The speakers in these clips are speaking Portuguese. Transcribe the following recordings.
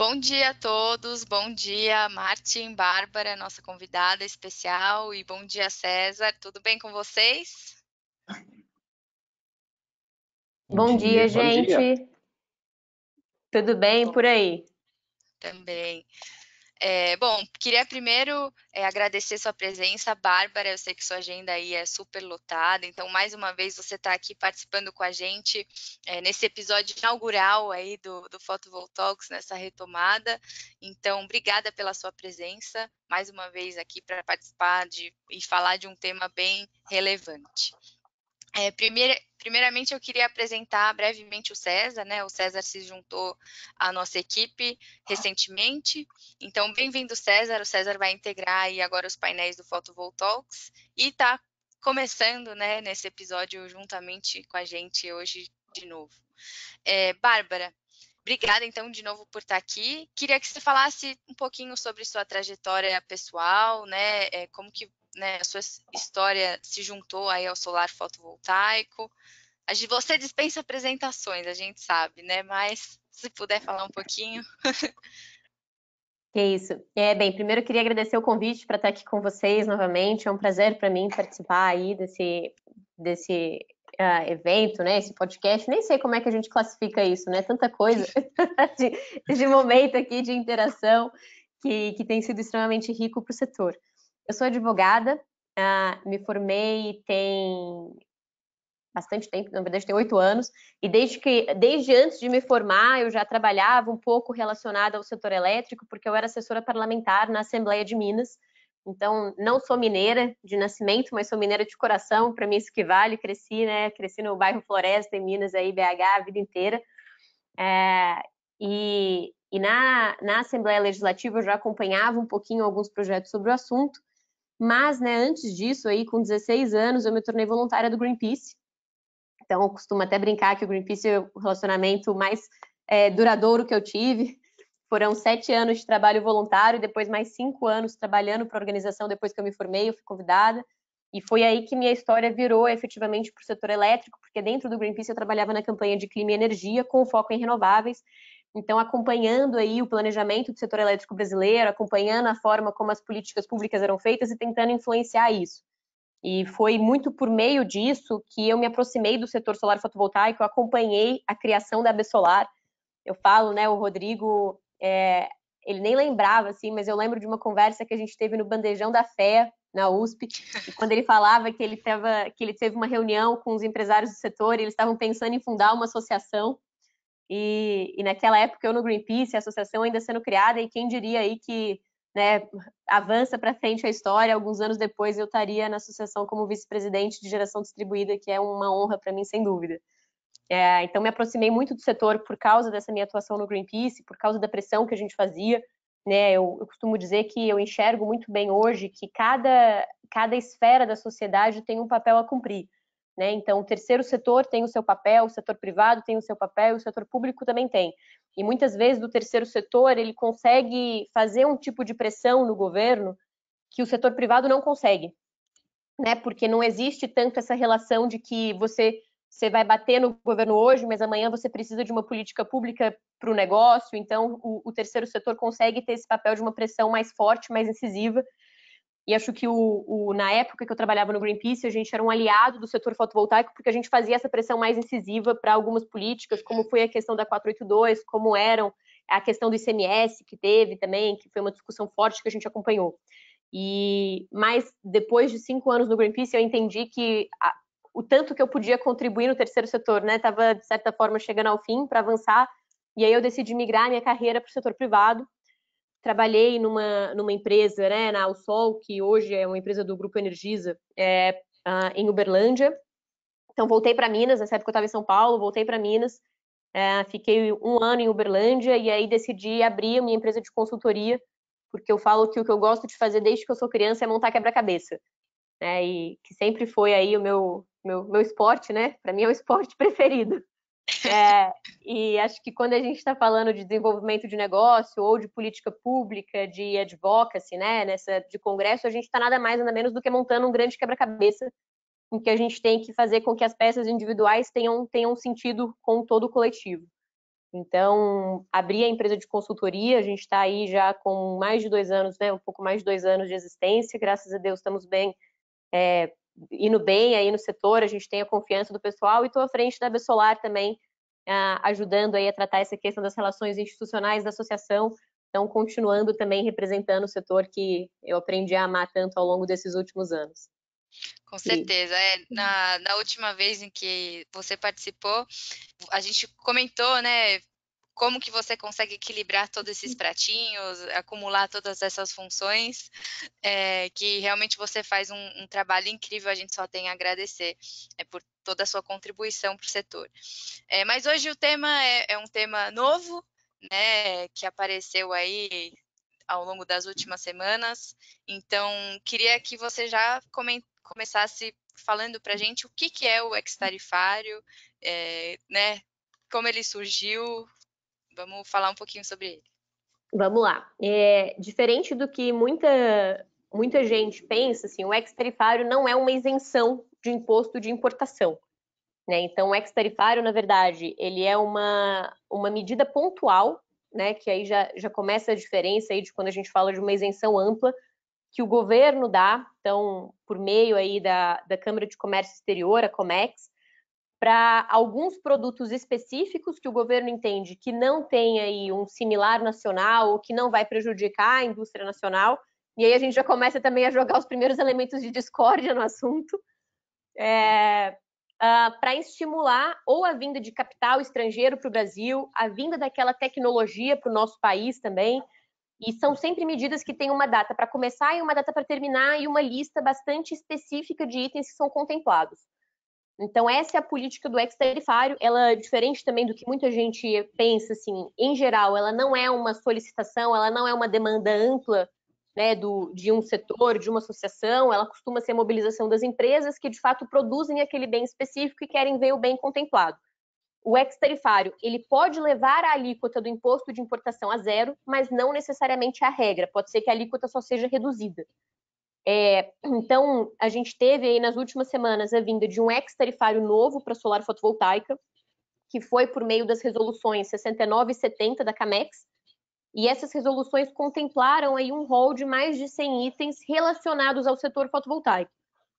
Bom dia a todos, bom dia Martin, Bárbara, nossa convidada especial, e bom dia César, tudo bem com vocês? Bom, bom dia, dia, gente. Bom dia. Tudo bem bom, por aí? Também. É, bom, queria primeiro é, agradecer sua presença, Bárbara. Eu sei que sua agenda aí é super lotada, então mais uma vez você está aqui participando com a gente é, nesse episódio inaugural aí do, do Photovoltaics, nessa retomada. Então, obrigada pela sua presença, mais uma vez aqui para participar de, e falar de um tema bem relevante. É, primeira, primeiramente, eu queria apresentar brevemente o César, né? O César se juntou à nossa equipe recentemente. Então, bem-vindo, César. O César vai integrar aí agora os painéis do Photovoltaics e está começando, né, nesse episódio juntamente com a gente hoje de novo. É, Bárbara, Obrigada, então, de novo por estar aqui. Queria que você falasse um pouquinho sobre sua trajetória pessoal, né? É, como que né, a sua história se juntou aí ao solar fotovoltaico. A gente, você dispensa apresentações, a gente sabe, né? Mas se puder falar um pouquinho. Que isso. É, bem, primeiro eu queria agradecer o convite para estar aqui com vocês novamente. É um prazer para mim participar aí desse, desse uh, evento, né? Esse podcast. Nem sei como é que a gente classifica isso, né? Tanta coisa de, de momento aqui de interação que, que tem sido extremamente rico para o setor. Eu sou advogada, uh, me formei tem bastante tempo, na verdade tem oito anos, e desde que, desde antes de me formar, eu já trabalhava um pouco relacionada ao setor elétrico, porque eu era assessora parlamentar na Assembleia de Minas. Então, não sou mineira de nascimento, mas sou mineira de coração, para mim isso que vale. Cresci, né? Cresci no bairro Floresta, em Minas, aí, BH, a vida inteira. É, e, e na, na Assembleia Legislativa eu já acompanhava um pouquinho alguns projetos sobre o assunto, mas, né, antes disso, aí, com 16 anos, eu me tornei voluntária do Greenpeace. Então, eu costumo até brincar que o Greenpeace é o relacionamento mais é, duradouro que eu tive. Foram sete anos de trabalho voluntário e depois mais cinco anos trabalhando para a organização depois que eu me formei, eu fui convidada. E foi aí que minha história virou efetivamente para o setor elétrico, porque dentro do Greenpeace eu trabalhava na campanha de clima e energia com foco em renováveis. Então, acompanhando aí o planejamento do setor elétrico brasileiro, acompanhando a forma como as políticas públicas eram feitas e tentando influenciar isso. E foi muito por meio disso que eu me aproximei do setor solar fotovoltaico, eu acompanhei a criação da Solar. Eu falo, né, o Rodrigo, é, ele nem lembrava, assim, mas eu lembro de uma conversa que a gente teve no Bandejão da Fé, na USP, e quando ele falava que ele, tava, que ele teve uma reunião com os empresários do setor e eles estavam pensando em fundar uma associação e, e, naquela época eu no Greenpeace, a associação ainda sendo criada, e quem diria aí que né, avança para frente a história, alguns anos depois eu estaria na associação como vice-presidente de geração distribuída, que é uma honra para mim, sem dúvida. É, então me aproximei muito do setor por causa dessa minha atuação no Greenpeace, por causa da pressão que a gente fazia. Né, eu, eu costumo dizer que eu enxergo muito bem hoje que cada, cada esfera da sociedade tem um papel a cumprir. Né? Então, o terceiro setor tem o seu papel, o setor privado tem o seu papel, o setor público também tem. E muitas vezes do terceiro setor ele consegue fazer um tipo de pressão no governo que o setor privado não consegue, né? Porque não existe tanto essa relação de que você você vai bater no governo hoje, mas amanhã você precisa de uma política pública para o negócio. Então, o, o terceiro setor consegue ter esse papel de uma pressão mais forte, mais incisiva e acho que o, o, na época que eu trabalhava no Greenpeace, a gente era um aliado do setor fotovoltaico, porque a gente fazia essa pressão mais incisiva para algumas políticas, como foi a questão da 482, como eram a questão do ICMS que teve também, que foi uma discussão forte que a gente acompanhou. E mas depois de cinco anos no Greenpeace, eu entendi que a, o tanto que eu podia contribuir no terceiro setor, né, estava de certa forma chegando ao fim para avançar. E aí eu decidi migrar minha carreira para o setor privado trabalhei numa, numa empresa, né, na Alsol, que hoje é uma empresa do Grupo Energisa, é, uh, em Uberlândia. Então, voltei para Minas, nessa época eu estava em São Paulo, voltei para Minas, é, fiquei um ano em Uberlândia e aí decidi abrir a minha empresa de consultoria, porque eu falo que o que eu gosto de fazer desde que eu sou criança é montar quebra-cabeça. Né, e que sempre foi aí o meu, meu, meu esporte, né? Para mim é o esporte preferido. É, e acho que quando a gente está falando de desenvolvimento de negócio ou de política pública, de advocacy, né, nessa de congresso, a gente está nada mais nada menos do que montando um grande quebra-cabeça em que a gente tem que fazer com que as peças individuais tenham, tenham sentido com todo o coletivo. Então, abri a empresa de consultoria, a gente está aí já com mais de dois anos, né, um pouco mais de dois anos de existência, graças a Deus estamos bem, é, indo bem aí no setor, a gente tem a confiança do pessoal e estou à frente da Bessolar também, ajudando aí a tratar essa questão das relações institucionais da associação, então continuando também representando o setor que eu aprendi a amar tanto ao longo desses últimos anos. Com certeza. É, na, na última vez em que você participou, a gente comentou, né, como que você consegue equilibrar todos esses pratinhos, acumular todas essas funções, é, que realmente você faz um, um, trabalho incrível, a gente só tem a agradecer é, por toda a sua contribuição para o setor. É, mas hoje o tema é, é um tema novo, né, que apareceu aí ao longo das últimas semanas, então queria que você já começasse falando para a gente o que, que é o ex-tarifário, é, né, como ele surgiu, vamos falar um pouquinho sobre ele. Vamos lá. É, diferente do que muita, muita gente pensa, assim, o ex-tarifário não é uma isenção de imposto de importação. Né? Então, o ex-tarifário, na verdade, ele é uma, uma medida pontual, né? que aí já, já começa a diferença aí de quando a gente fala de uma isenção ampla, que o governo dá, então, por meio aí da, da Câmara de Comércio Exterior, a COMEX, para alguns produtos específicos que o governo entende que não tem aí um similar nacional ou que não vai prejudicar a indústria nacional. E aí a gente já começa também a jogar os primeiros elementos de discórdia no assunto. É, uh, para estimular ou a vinda de capital estrangeiro para o Brasil, a vinda daquela tecnologia para o nosso país também. E são sempre medidas que têm uma data para começar e uma data para terminar e uma lista bastante específica de itens que são contemplados. Então, essa é a política do ex-tarifário. Ela, é diferente também do que muita gente pensa, assim, em geral, ela não é uma solicitação, ela não é uma demanda ampla né, do, de um setor, de uma associação, ela costuma ser mobilização das empresas que, de fato, produzem aquele bem específico e querem ver o bem contemplado. O ex-tarifário, ele pode levar a alíquota do imposto de importação a zero, mas não necessariamente a regra. Pode ser que a alíquota só seja reduzida. É, então, a gente teve aí nas últimas semanas a vinda de um ex-tarifário novo para solar fotovoltaica, que foi por meio das resoluções 69 e 70 da CAMEX, e essas resoluções contemplaram aí um rol de mais de 100 itens relacionados ao setor fotovoltaico.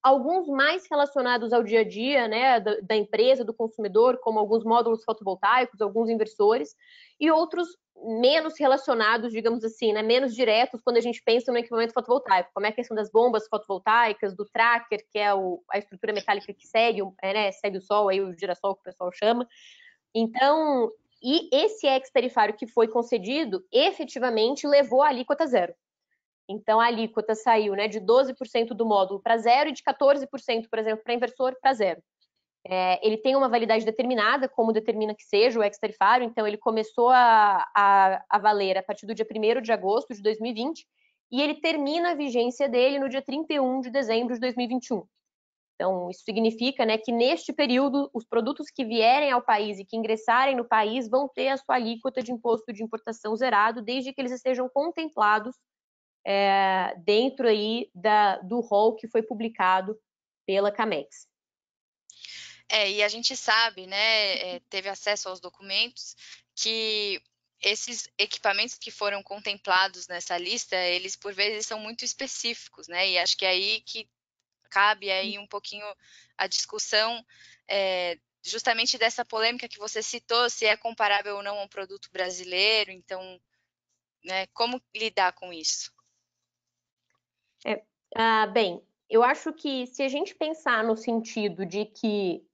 Alguns mais relacionados ao dia a dia, né, da, da empresa, do consumidor, como alguns módulos fotovoltaicos, alguns inversores, e outros menos relacionados, digamos assim, né, menos diretos quando a gente pensa no equipamento fotovoltaico, como é a questão das bombas fotovoltaicas, do tracker, que é o, a estrutura metálica que segue, é, né, segue o sol, aí o girassol que o pessoal chama. Então, e esse ex-tarifário que foi concedido, efetivamente levou a alíquota zero. Então, a alíquota saiu né, de 12% do módulo para zero e de 14%, por exemplo, para inversor para zero. É, ele tem uma validade determinada, como determina que seja o ex-tarifário, então ele começou a, a, a, valer a partir do dia 1 de agosto de 2020 e ele termina a vigência dele no dia 31 de dezembro de 2021. Então, isso significa né, que neste período, os produtos que vierem ao país e que ingressarem no país vão ter a sua alíquota de imposto de importação zerado, desde que eles estejam contemplados é, dentro aí da, do rol que foi publicado pela CAMEX. É, e a gente sabe, né, é, teve acesso aos documentos, que esses equipamentos que foram contemplados nessa lista, eles por vezes são muito específicos, né? E acho que é aí que cabe aí um pouquinho a discussão é, justamente dessa polêmica que você citou, se é comparável ou não a um produto brasileiro, então, né, como lidar com isso? É, ah, bem, eu acho que se a gente pensar no sentido de que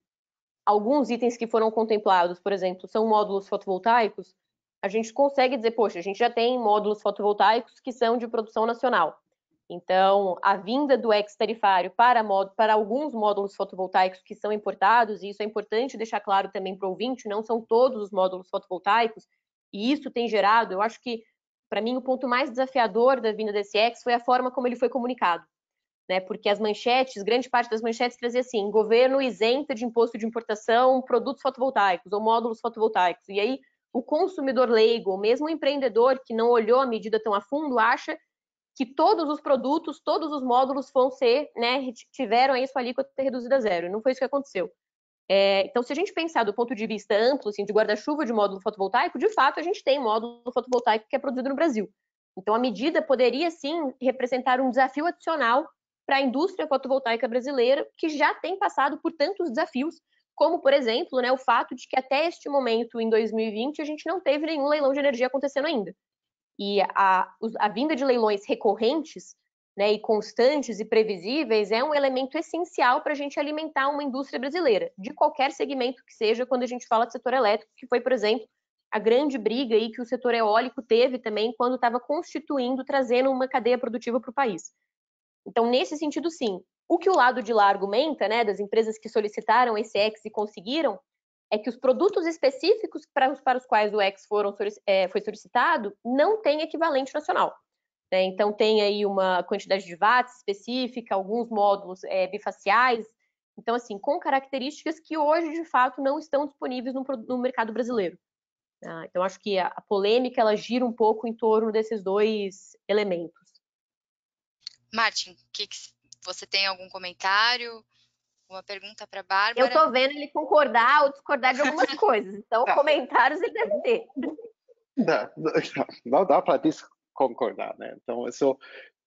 alguns itens que foram contemplados, por exemplo, são módulos fotovoltaicos, a gente consegue dizer, poxa, a gente já tem módulos fotovoltaicos que são de produção nacional. Então, a vinda do ex-tarifário para, para, alguns módulos fotovoltaicos que são importados, e isso é importante deixar claro também para o ouvinte, não são todos os módulos fotovoltaicos, e isso tem gerado, eu acho que, para mim, o ponto mais desafiador da vinda desse ex foi a forma como ele foi comunicado né? Porque as manchetes, grande parte das manchetes trazia assim: governo isenta de imposto de importação produtos fotovoltaicos ou módulos fotovoltaicos. E aí o consumidor leigo, ou mesmo o empreendedor que não olhou a medida tão a fundo, acha que todos os produtos, todos os módulos vão ser, né, tiveram aí sua alíquota reduzida a zero. E não foi isso que aconteceu. É, então, se a gente pensar do ponto de vista amplo, assim, de guarda-chuva de módulo fotovoltaico, de fato, a gente tem módulo fotovoltaico que é produzido no Brasil. Então, a medida poderia, sim, representar um desafio adicional para a indústria fotovoltaica brasileira, que já tem passado por tantos desafios, como, por exemplo, né, o fato de que até este momento, em 2020, a gente não teve nenhum leilão de energia acontecendo ainda. E a, a vinda de leilões recorrentes né, e constantes e previsíveis é um elemento essencial para a gente alimentar uma indústria brasileira, de qualquer segmento que seja, quando a gente fala de setor elétrico, que foi, por exemplo, a grande briga aí que o setor eólico teve também quando estava constituindo, trazendo uma cadeia produtiva para o país. Então, nesse sentido, sim. O que o lado de lá argumenta, né, das empresas que solicitaram esse X e conseguiram, é que os produtos específicos para os, para os quais o X foram, é, foi solicitado não têm equivalente nacional. Né? Então, tem aí uma quantidade de watts específica, alguns módulos é, bifaciais. Então, assim, com características que hoje, de fato, não estão disponíveis no, no mercado brasileiro. Ah, então, acho que a, a polêmica ela gira um pouco em torno desses dois elementos. Martin, que, que você tem algum comentário? Uma pergunta para a Bárbara? Eu estou vendo ele concordar ou discordar de algumas coisas, então tá. comentários ele deve ter. Não, não dá para concordar, né? Então, isso,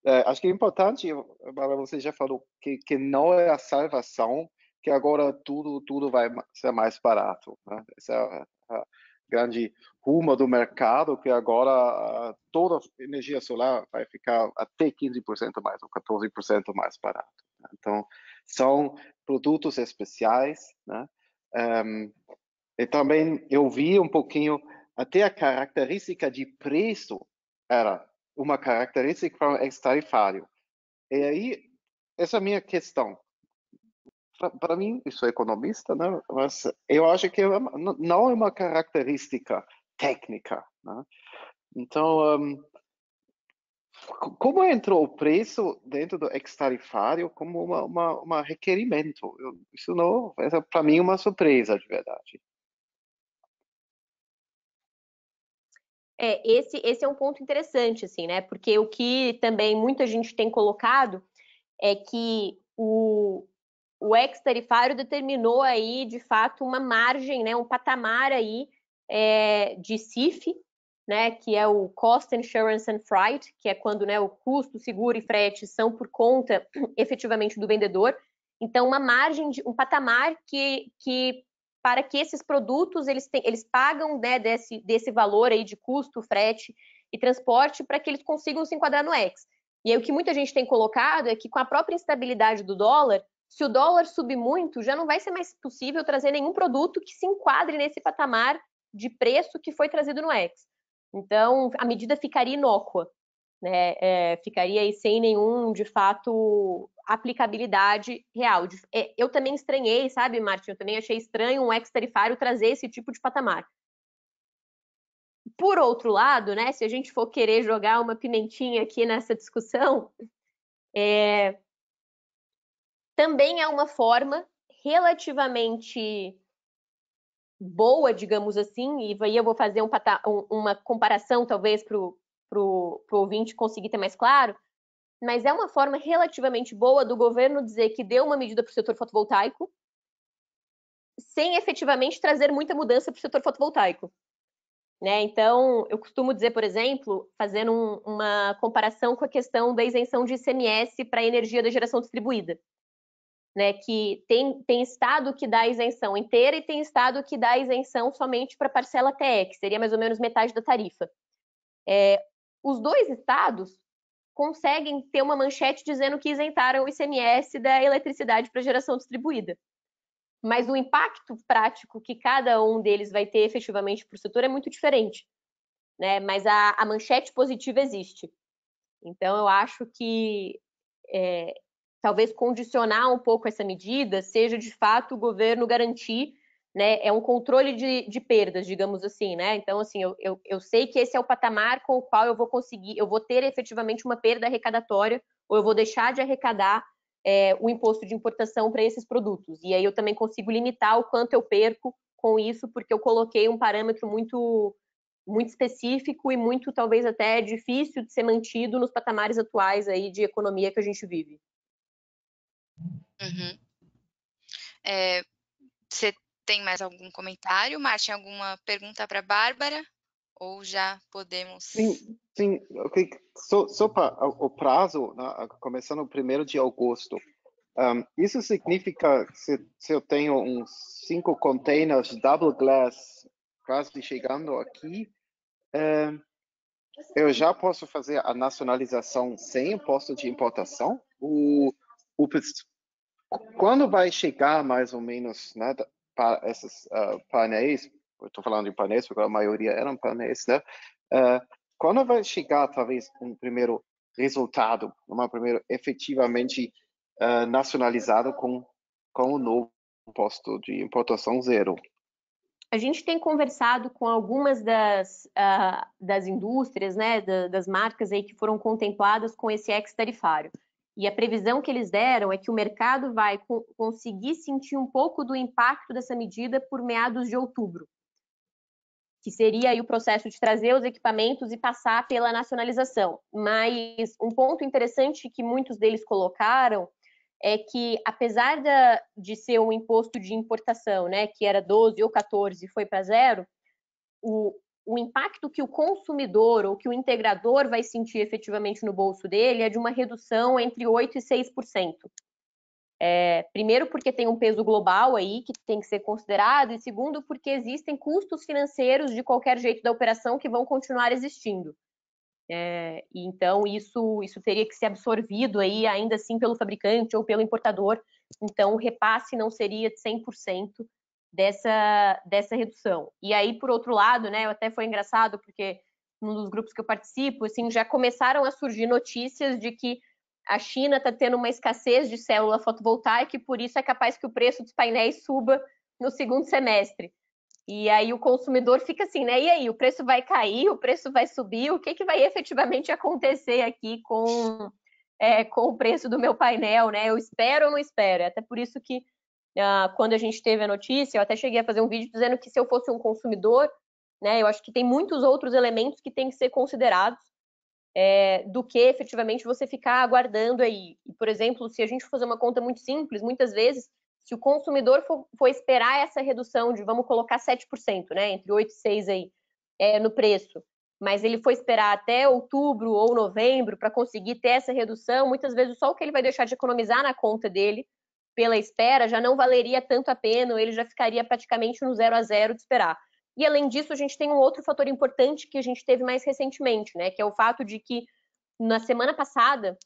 é, acho que é importante, Bárbara, você já falou que, que não é a salvação, que agora tudo tudo vai ser mais barato. Né? Essa é a, a grande rumo do mercado, que agora toda energia solar vai ficar até 15% mais ou 14% mais barato. Né? Então, são produtos especiais, né? Um, e também eu vi um pouquinho até a característica de preço era uma característica para o ex-tarifário. E aí, essa é a minha questão para mim, eu sou economista, né? mas eu acho que é não é uma característica técnica. Né? Então, um, como entrou o preço dentro do ex-tarifário como uma, uma, uma requerimento? Eu, isso não, é para mim uma surpresa de verdade. É, esse, esse é um ponto interessante, assim, né? Porque o que também muita gente tem colocado é que o, o ex-tarifário determinou aí, de fato, uma margem, né, um patamar aí é, de CIF, né, que é o Cost Insurance and Freight, que é quando né, o custo, seguro e frete são por conta efetivamente do vendedor. Então, uma margem, de, um patamar que, que para que esses produtos eles, têm, eles pagam né, desse, desse valor aí de custo, frete e transporte para que eles consigam se enquadrar no ex. E aí o que muita gente tem colocado é que com a própria instabilidade do dólar, se o dólar subir muito, já não vai ser mais possível trazer nenhum produto que se enquadre nesse patamar de preço que foi trazido no X. Então, a medida ficaria inócua, né? É, ficaria aí sem nenhum, de fato, aplicabilidade real. É, eu também estranhei, sabe, Martin? Eu também achei estranho um ex-tarifário trazer esse tipo de patamar. Por outro lado, né, se a gente for querer jogar uma pimentinha aqui nessa discussão, é, também é uma forma relativamente boa, digamos assim, e aí eu vou fazer um, uma comparação, talvez, para o ouvinte conseguir ter mais claro, mas é uma forma relativamente boa do governo dizer que deu uma medida para o setor fotovoltaico, sem efetivamente trazer muita mudança para o setor fotovoltaico. Né? Então, eu costumo dizer, por exemplo, fazendo um, uma comparação com a questão da isenção de ICMS para a energia da geração distribuída né, que tem, tem estado que dá isenção inteira e tem estado que dá isenção somente para parcela TE, que seria mais ou menos metade da tarifa. É, os dois estados conseguem ter uma manchete dizendo que isentaram o ICMS da eletricidade para geração distribuída. Mas o impacto prático que cada um deles vai ter efetivamente para o setor é muito diferente. Né? Mas a, a manchete positiva existe. Então, eu acho que é, talvez condicionar um pouco essa medida seja de fato o governo garantir, né, é um controle de, de perdas, digamos assim, né? Então, assim, eu, eu, eu sei que esse é o patamar com o qual eu vou conseguir, eu vou ter efetivamente uma perda arrecadatória, ou eu vou deixar de arrecadar é, o imposto de importação para esses produtos. E aí eu também consigo limitar o quanto eu perco com isso, porque eu coloquei um parâmetro muito muito específico e muito talvez até difícil de ser mantido nos patamares atuais aí de economia que a gente vive. Uhum. É, Você tem mais algum comentário? Martin, alguma pergunta para a Bárbara? Ou já podemos. Sim, sim. Okay. O prazo, né, começando o primeiro de agosto. Um, isso significa se, se eu tenho uns cinco containers double glass quase chegando aqui, eu já posso fazer a nacionalização sem imposto de importação? O, o, quando vai chegar mais ou menos né, para esses uh, painéis, estou falando de painéis porque a maioria eram painéis, né? Uh, quando vai chegar talvez um primeiro resultado, uma primeira efetivamente uh, nacionalizado com com o novo imposto de importação zero? A gente tem conversado com algumas das, uh, das indústrias, né, da, das marcas aí que foram contempladas com esse ex-tarifário. E a previsão que eles deram é que o mercado vai co conseguir sentir um pouco do impacto dessa medida por meados de outubro, que seria aí o processo de trazer os equipamentos e passar pela nacionalização. Mas um ponto interessante que muitos deles colocaram é que, apesar da, de ser um imposto de importação, né, que era 12 ou 14 e foi para zero, o, o impacto que o consumidor ou que o integrador vai sentir efetivamente no bolso dele é de uma redução entre 8% e 6%. É, primeiro, porque tem um peso global aí que tem que ser considerado, e segundo, porque existem custos financeiros de qualquer jeito da operação que vão continuar existindo. É, então, isso, isso teria que ser absorvido aí, ainda assim, pelo fabricante ou pelo importador. Então, o repasse não seria de 100% dessa, dessa redução. E aí, por outro lado, né, até foi engraçado, porque num dos grupos que eu participo, assim, já começaram a surgir notícias de que a China está tendo uma escassez de célula fotovoltaica e por isso é capaz que o preço dos painéis suba no segundo semestre. E aí o consumidor fica assim, né? E aí, o preço vai cair, o preço vai subir, o que, que vai efetivamente acontecer aqui com, é, com o preço do meu painel, né? Eu espero ou não espero? É até por isso que uh, quando a gente teve a notícia, eu até cheguei a fazer um vídeo dizendo que se eu fosse um consumidor, né? Eu acho que tem muitos outros elementos que têm que ser considerados é, do que efetivamente você ficar aguardando aí. Por exemplo, se a gente fazer uma conta muito simples, muitas vezes se o consumidor for, for, esperar essa redução de, vamos colocar 7%, né, entre 8 e 6 aí, é, no preço, mas ele for esperar até outubro ou novembro para conseguir ter essa redução, muitas vezes só o que ele vai deixar de economizar na conta dele pela espera já não valeria tanto a pena, ele já ficaria praticamente no zero a zero de esperar. E além disso, a gente tem um outro fator importante que a gente teve mais recentemente, né, que é o fato de que na semana passada,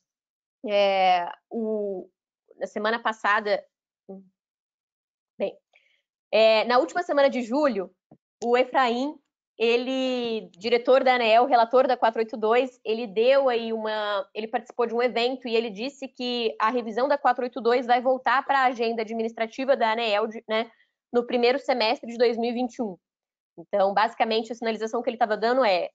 é, o, na semana passada, Bem, é, na última semana de julho, o Efraim, ele, diretor da ANEEL, relator da 482, ele deu aí uma, ele participou de um evento e ele disse que a revisão da 482 vai voltar para a agenda administrativa da ANEEL, né, no primeiro semestre de 2021. Então, basicamente, a sinalização que ele estava dando é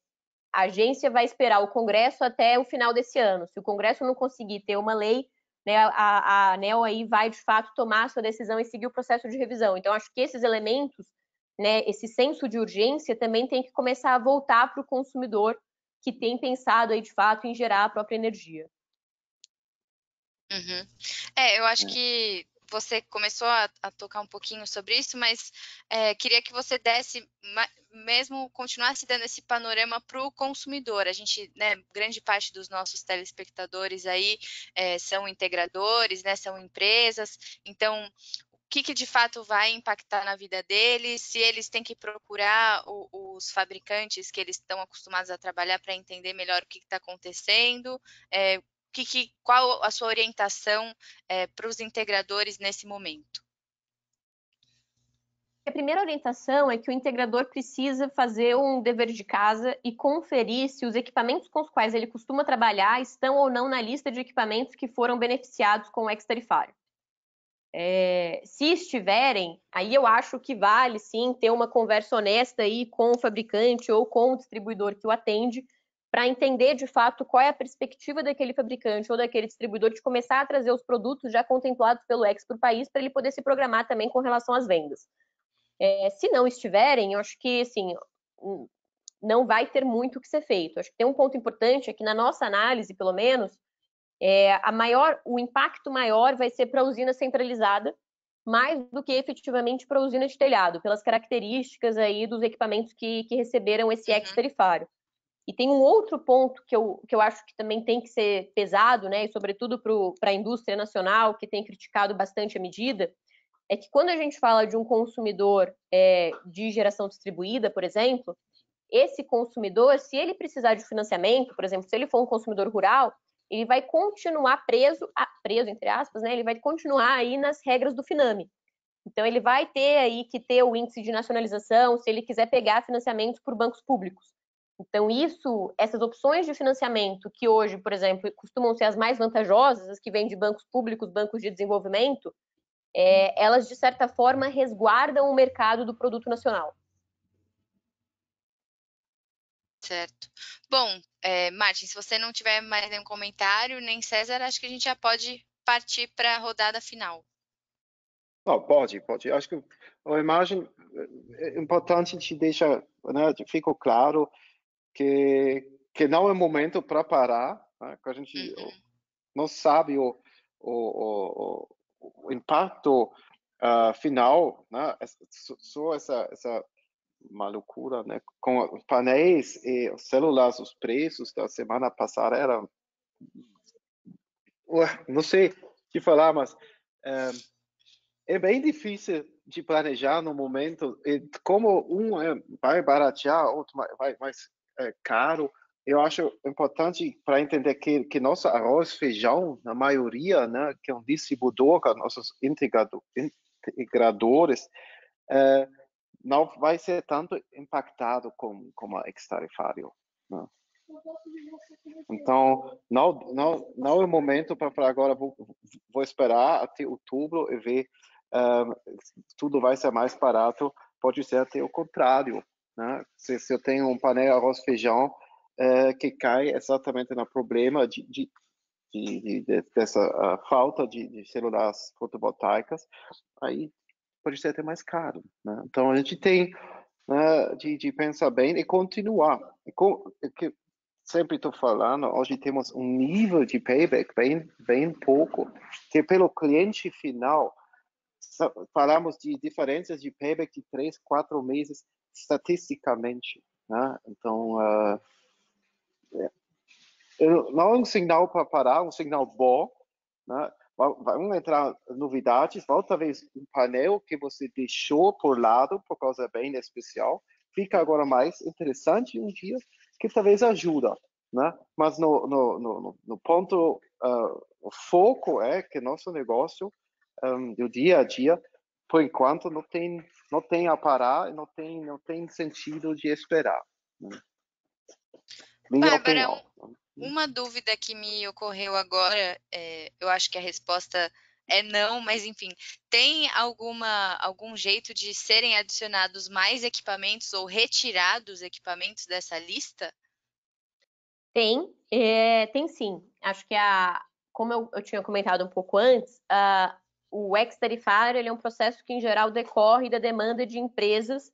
a agência vai esperar o Congresso até o final desse ano. Se o Congresso não conseguir ter uma lei, né, a, a ANEL aí vai, de fato, tomar a sua decisão e seguir o processo de revisão. Então, acho que esses elementos, né, esse senso de urgência também tem que começar a voltar para o consumidor que tem pensado aí, de fato, em gerar a própria energia. Uhum. É, eu acho é. que você começou a, a, tocar um pouquinho sobre isso, mas é, queria que você desse mesmo continuasse dando esse panorama para o consumidor. A gente, né, grande parte dos nossos telespectadores aí é, são integradores, né, são empresas. Então, que, que, de fato vai impactar na vida deles, se eles têm que procurar o, os fabricantes que eles estão acostumados a trabalhar para entender melhor o que está acontecendo, é, que, que, qual a sua orientação é, para os integradores nesse momento? A primeira orientação é que o integrador precisa fazer um dever de casa e conferir se os equipamentos com os quais ele costuma trabalhar estão ou não na lista de equipamentos que foram beneficiados com o ex-tarifário. É, se estiverem, aí eu acho que vale sim ter uma conversa honesta aí com o fabricante ou com o distribuidor que o atende, para entender de fato qual é a perspectiva daquele fabricante ou daquele distribuidor de começar a trazer os produtos já contemplados pelo ex para o país, para ele poder se programar também com relação às vendas. É, se não estiverem, eu acho que assim não vai ter muito o que ser feito. Acho que tem um ponto importante é que na nossa análise, pelo menos, é, a maior, o impacto maior vai ser para a usina centralizada, mais do que efetivamente para a usina de telhado, pelas características aí dos equipamentos que, que receberam esse ex tarifário. E tem um outro ponto que eu, que eu acho que também tem que ser pesado, né, e sobretudo para a indústria nacional, que tem criticado bastante a medida, é que quando a gente fala de um consumidor é, de geração distribuída, por exemplo, esse consumidor, se ele precisar de financiamento, por exemplo, se ele for um consumidor rural, ele vai continuar preso, preso entre aspas, né? Ele vai continuar aí nas regras do Finame. Então ele vai ter aí que ter o índice de nacionalização, se ele quiser pegar financiamentos por bancos públicos. Então, isso, essas opções de financiamento que hoje, por exemplo, costumam ser as mais vantajosas, as que vêm de bancos públicos, bancos de desenvolvimento, é, elas, de certa forma, resguardam o mercado do produto nacional. Certo. Bom, é, Martin, se você não tiver mais nenhum comentário, nem César, acho que a gente já pode partir para a rodada final. Oh, pode, pode. Acho que a imagem é, é importante de deixar, né, ficou claro que, que não é momento para parar, né? que a gente uhum. não sabe o, o, o, o impacto uh, final, né? só essa, essa uma loucura, né? Com painéis e celulares, os preços da semana passada eram, não sei que falar, mas é, é bem difícil de planejar no momento. E como um é, vai baratear, outro vai mais é, caro. Eu acho importante para entender que, que nosso arroz feijão, na maioria, né, que é um distribuidor, nossos integradores, é, não vai ser tanto impactado como, como ex-tarifário. Né? Então, não, não, não é o momento para falar agora, vou, vou esperar até outubro e ver um, tudo vai ser mais barato. Pode ser até o contrário. Né? Se, se eu tenho um painel arroz feijão é, que cai exatamente no problema de, de, de, de dessa uh, falta de, células fotovoltaicas, aí pode ser até mais caro. Né? Então a gente tem né, de, de, pensar bem e continuar. E com, que sempre estou falando, hoje temos um nível de payback bem, bem pouco, que pelo cliente final, falamos de diferenças de payback de três, quatro meses estatisticamente. Né? Então, uh, não é um sinal para parar, um sinal bom. Né? Vão entrar novidades, vai talvez um painel que você deixou por lado por causa bem especial, fica agora mais interessante um dia, que talvez ajuda. Né? Mas no, no, no, no ponto, uh, o foco é que nosso negócio, um, do dia a dia, por enquanto não tem não tem a parar, não tem não tem sentido de esperar. Né? Minha Bárbara, opinião. Uma dúvida que me ocorreu agora, é, eu acho que a resposta é não, mas enfim, tem alguma algum jeito de serem adicionados mais equipamentos ou retirados equipamentos dessa lista? Tem, é, tem sim. Acho que a, como eu, eu tinha comentado um pouco antes, a, o ex-tarifário é um processo que, em geral, decorre da demanda de empresas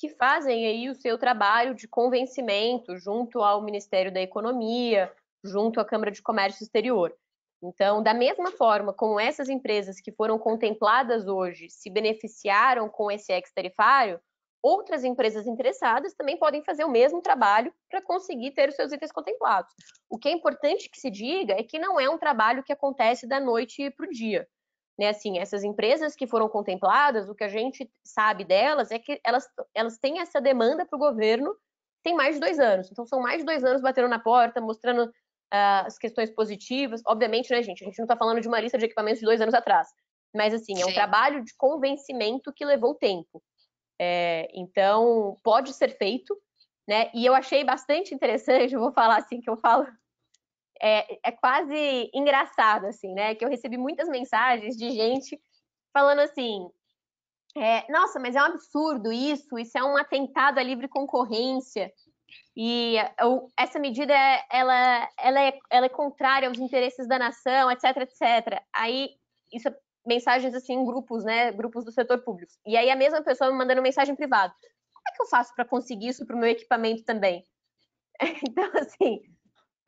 que fazem aí o seu trabalho de convencimento junto ao Ministério da Economia, junto à Câmara de Comércio Exterior. Então, da mesma forma como essas empresas que foram contempladas hoje se beneficiaram com esse ex-tarifário, outras empresas interessadas também podem fazer o mesmo trabalho para conseguir ter os seus itens contemplados. O que é importante que se diga é que não é um trabalho que acontece da noite para o dia. Né, assim, essas empresas que foram contempladas, o que a gente sabe delas é que elas, elas têm essa demanda para o governo tem mais de dois anos. Então, são mais de dois anos batendo na porta, mostrando uh, as questões positivas. Obviamente, né, gente? A gente não está falando de uma lista de equipamentos de dois anos atrás. Mas, assim, é um Sim. trabalho de convencimento que levou tempo. É, então, pode ser feito, né? E eu achei bastante interessante, eu vou falar assim, que eu falo é, é quase engraçado, assim, né? Que eu recebi muitas mensagens de gente falando assim: é, nossa, mas é um absurdo isso, isso é um atentado à livre concorrência. E essa medida ela, ela, é, ela é contrária aos interesses da nação, etc, etc. Aí, isso é mensagens assim em grupos, né? Grupos do setor público. E aí a mesma pessoa me mandando mensagem privada. Como é que eu faço para conseguir isso para o meu equipamento também? Então, assim,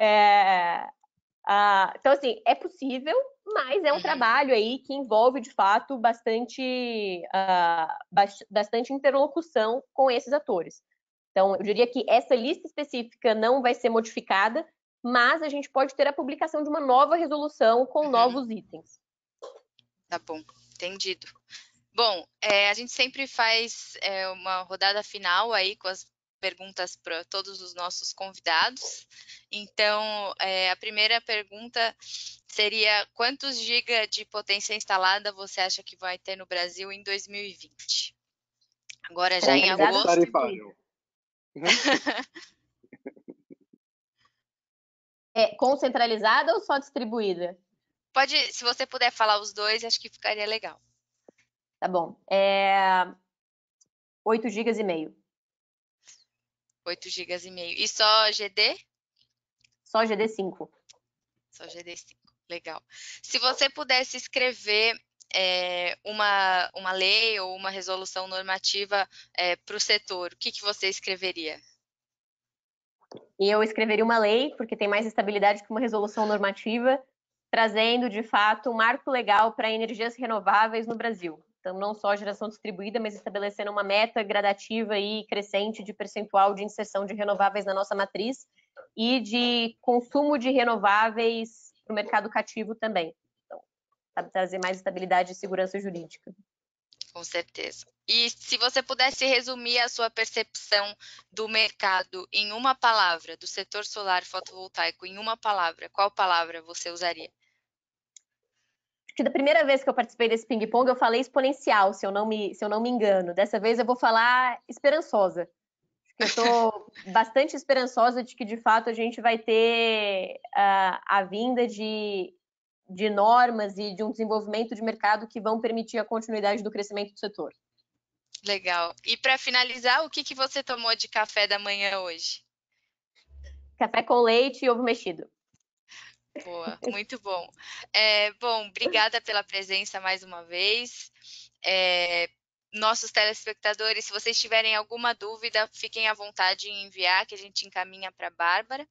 é, ah, então, assim, é possível, mas é um uhum. trabalho aí que envolve, de fato, bastante, uh, bastante interlocução com esses atores. Então, eu diria que essa lista específica não vai ser modificada, mas a gente pode ter a publicação de uma nova resolução com uhum. novos itens. Tá bom, entendido. Bom, é, a gente sempre faz é, uma rodada final aí com as perguntas para todos os nossos convidados. Então, é, a primeira pergunta seria: quantos gigas de potência instalada você acha que vai ter no Brasil em 2020? Agora já em agosto. é concentralizada ou só distribuída? Pode, se você puder falar os dois, acho que ficaria legal. Tá bom. É... 8 GB e meio. 8 GB e meio. E só GD? Só GD5. Só GD5. Legal. Se você pudesse escrever é, uma, uma lei ou uma resolução normativa é, para o setor, o que, que você escreveria? Eu escreveria uma lei, porque tem mais estabilidade que uma resolução normativa, trazendo, de fato, um marco legal para energias renováveis no Brasil. Então, não só geração distribuída, mas estabelecendo uma meta gradativa e crescente de percentual de inserção de renováveis na nossa matriz e de consumo de renováveis para o mercado cativo também. Então, trazer mais estabilidade e segurança jurídica. Com certeza. E se você pudesse resumir a sua percepção do mercado em uma palavra, do setor solar fotovoltaico em uma palavra, qual palavra você usaria? Que da primeira vez que eu participei desse ping-pong eu falei exponencial, se eu não me, se eu não me engano. Dessa vez eu vou falar esperançosa. Acho que eu estou bastante esperançosa de que de fato a gente vai ter uh, a vinda de, de normas e de um desenvolvimento de mercado que vão permitir a continuidade do crescimento do setor. Legal. E para finalizar, o que, que você tomou de café da manhã hoje? Café com leite e ovo mexido. Boa, muito bom. É, bom, obrigada pela presença mais uma vez. É, nossos telespectadores, se vocês tiverem alguma dúvida, fiquem à vontade em enviar, que a gente encaminha para a Bárbara.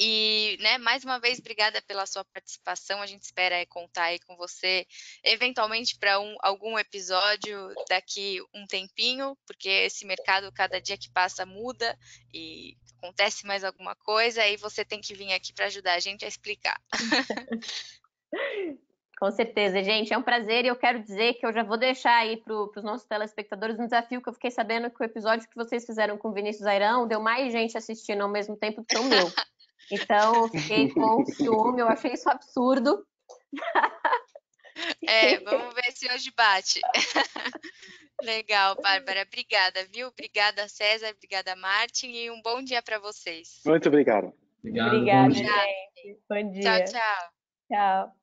E, né, mais uma vez, obrigada pela sua participação. A gente espera é, contar aí com você, eventualmente, para um, algum episódio daqui um tempinho, porque esse mercado, cada dia que passa, muda e acontece mais alguma coisa, aí você tem que vir aqui para ajudar a gente a explicar. Com certeza, gente. É um prazer e eu quero dizer que eu já vou deixar aí para os nossos telespectadores um desafio que eu fiquei sabendo que o episódio que vocês fizeram com o Vinícius Airão deu mais gente assistindo ao mesmo tempo do que o meu. Então, eu fiquei com ciúme, eu achei isso absurdo. É, vamos ver se hoje bate. Legal, Bárbara. Obrigada, viu? Obrigada, César. Obrigada, Martin. E um bom dia para vocês. Muito obrigado. Obrigado. Obrigada, gente. Bom dia. Tchau, tchau. Tchau.